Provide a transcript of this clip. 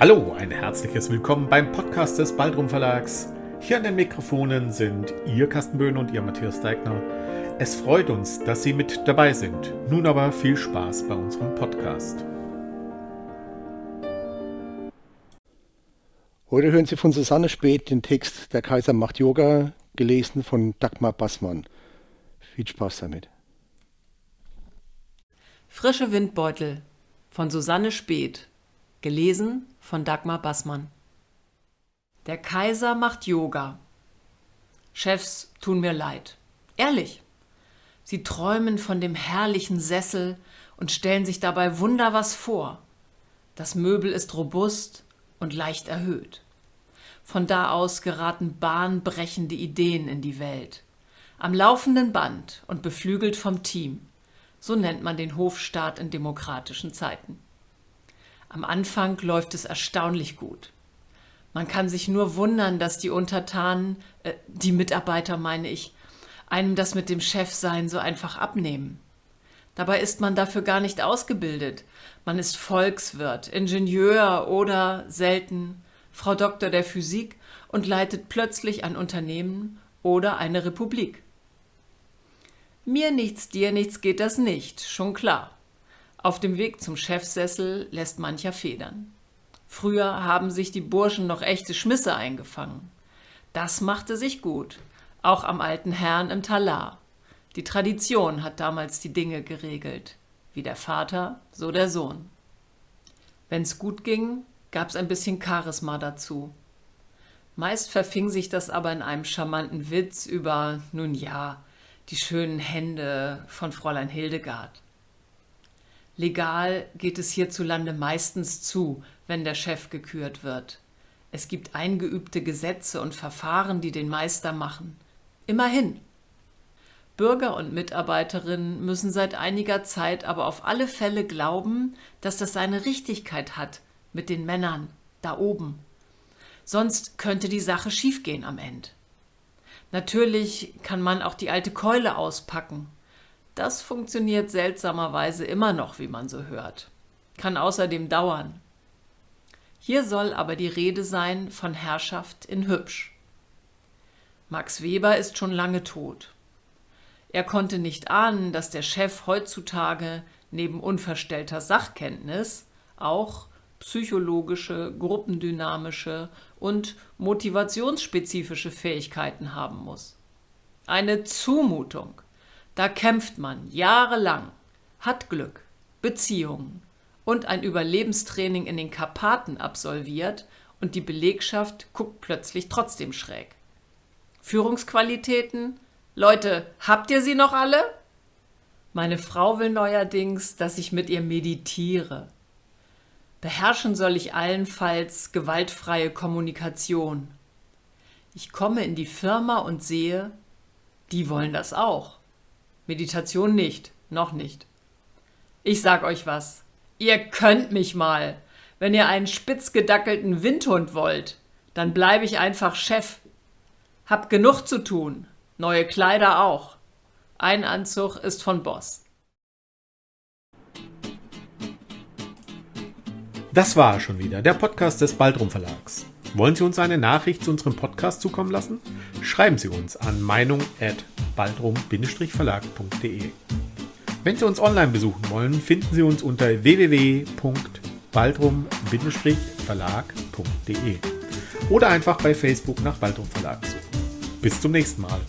Hallo, ein herzliches Willkommen beim Podcast des Baldrum Verlags. Hier an den Mikrofonen sind Ihr Carsten Böhn und Ihr Matthias Deigner. Es freut uns, dass Sie mit dabei sind. Nun aber viel Spaß bei unserem Podcast. Heute hören Sie von Susanne Speth den Text Der Kaiser macht Yoga, gelesen von Dagmar Bassmann. Viel Spaß damit. Frische Windbeutel von Susanne Speth Gelesen von Dagmar Bassmann. Der Kaiser macht Yoga. Chefs tun mir leid. Ehrlich. Sie träumen von dem herrlichen Sessel und stellen sich dabei wunder was vor. Das Möbel ist robust und leicht erhöht. Von da aus geraten bahnbrechende Ideen in die Welt. Am laufenden Band und beflügelt vom Team. So nennt man den Hofstaat in demokratischen Zeiten. Am Anfang läuft es erstaunlich gut. Man kann sich nur wundern, dass die Untertanen, äh, die Mitarbeiter meine ich, einem das mit dem Chefsein so einfach abnehmen. Dabei ist man dafür gar nicht ausgebildet. Man ist Volkswirt, Ingenieur oder selten Frau Doktor der Physik und leitet plötzlich ein Unternehmen oder eine Republik. Mir nichts, dir nichts geht das nicht, schon klar. Auf dem Weg zum Chefsessel lässt mancher federn. Früher haben sich die Burschen noch echte Schmisse eingefangen. Das machte sich gut, auch am alten Herrn im Talar. Die Tradition hat damals die Dinge geregelt, wie der Vater, so der Sohn. Wenn's gut ging, gab's ein bisschen Charisma dazu. Meist verfing sich das aber in einem charmanten Witz über, nun ja, die schönen Hände von Fräulein Hildegard. Legal geht es hierzulande meistens zu, wenn der Chef gekürt wird. Es gibt eingeübte Gesetze und Verfahren, die den Meister machen. Immerhin. Bürger und Mitarbeiterinnen müssen seit einiger Zeit aber auf alle Fälle glauben, dass das seine Richtigkeit hat mit den Männern da oben. Sonst könnte die Sache schiefgehen am Ende. Natürlich kann man auch die alte Keule auspacken das funktioniert seltsamerweise immer noch, wie man so hört. Kann außerdem dauern. Hier soll aber die Rede sein von Herrschaft in hübsch. Max Weber ist schon lange tot. Er konnte nicht ahnen, dass der Chef heutzutage neben unverstellter Sachkenntnis auch psychologische, gruppendynamische und motivationsspezifische Fähigkeiten haben muss. Eine Zumutung. Da kämpft man jahrelang, hat Glück, Beziehungen und ein Überlebenstraining in den Karpaten absolviert und die Belegschaft guckt plötzlich trotzdem schräg. Führungsqualitäten? Leute, habt ihr sie noch alle? Meine Frau will neuerdings, dass ich mit ihr meditiere. Beherrschen soll ich allenfalls gewaltfreie Kommunikation. Ich komme in die Firma und sehe, die wollen das auch. Meditation nicht, noch nicht. Ich sag euch was. Ihr könnt mich mal. Wenn ihr einen spitzgedackelten Windhund wollt, dann bleibe ich einfach Chef. Hab genug zu tun. Neue Kleider auch. Ein Anzug ist von Boss. Das war schon wieder der Podcast des Baldrum Verlags. Wollen Sie uns eine Nachricht zu unserem Podcast zukommen lassen? Schreiben Sie uns an meinung@ baldrum-verlag.de. Wenn Sie uns online besuchen wollen, finden Sie uns unter www.baldrum-verlag.de oder einfach bei Facebook nach Baldrum Verlag suchen. Bis zum nächsten Mal.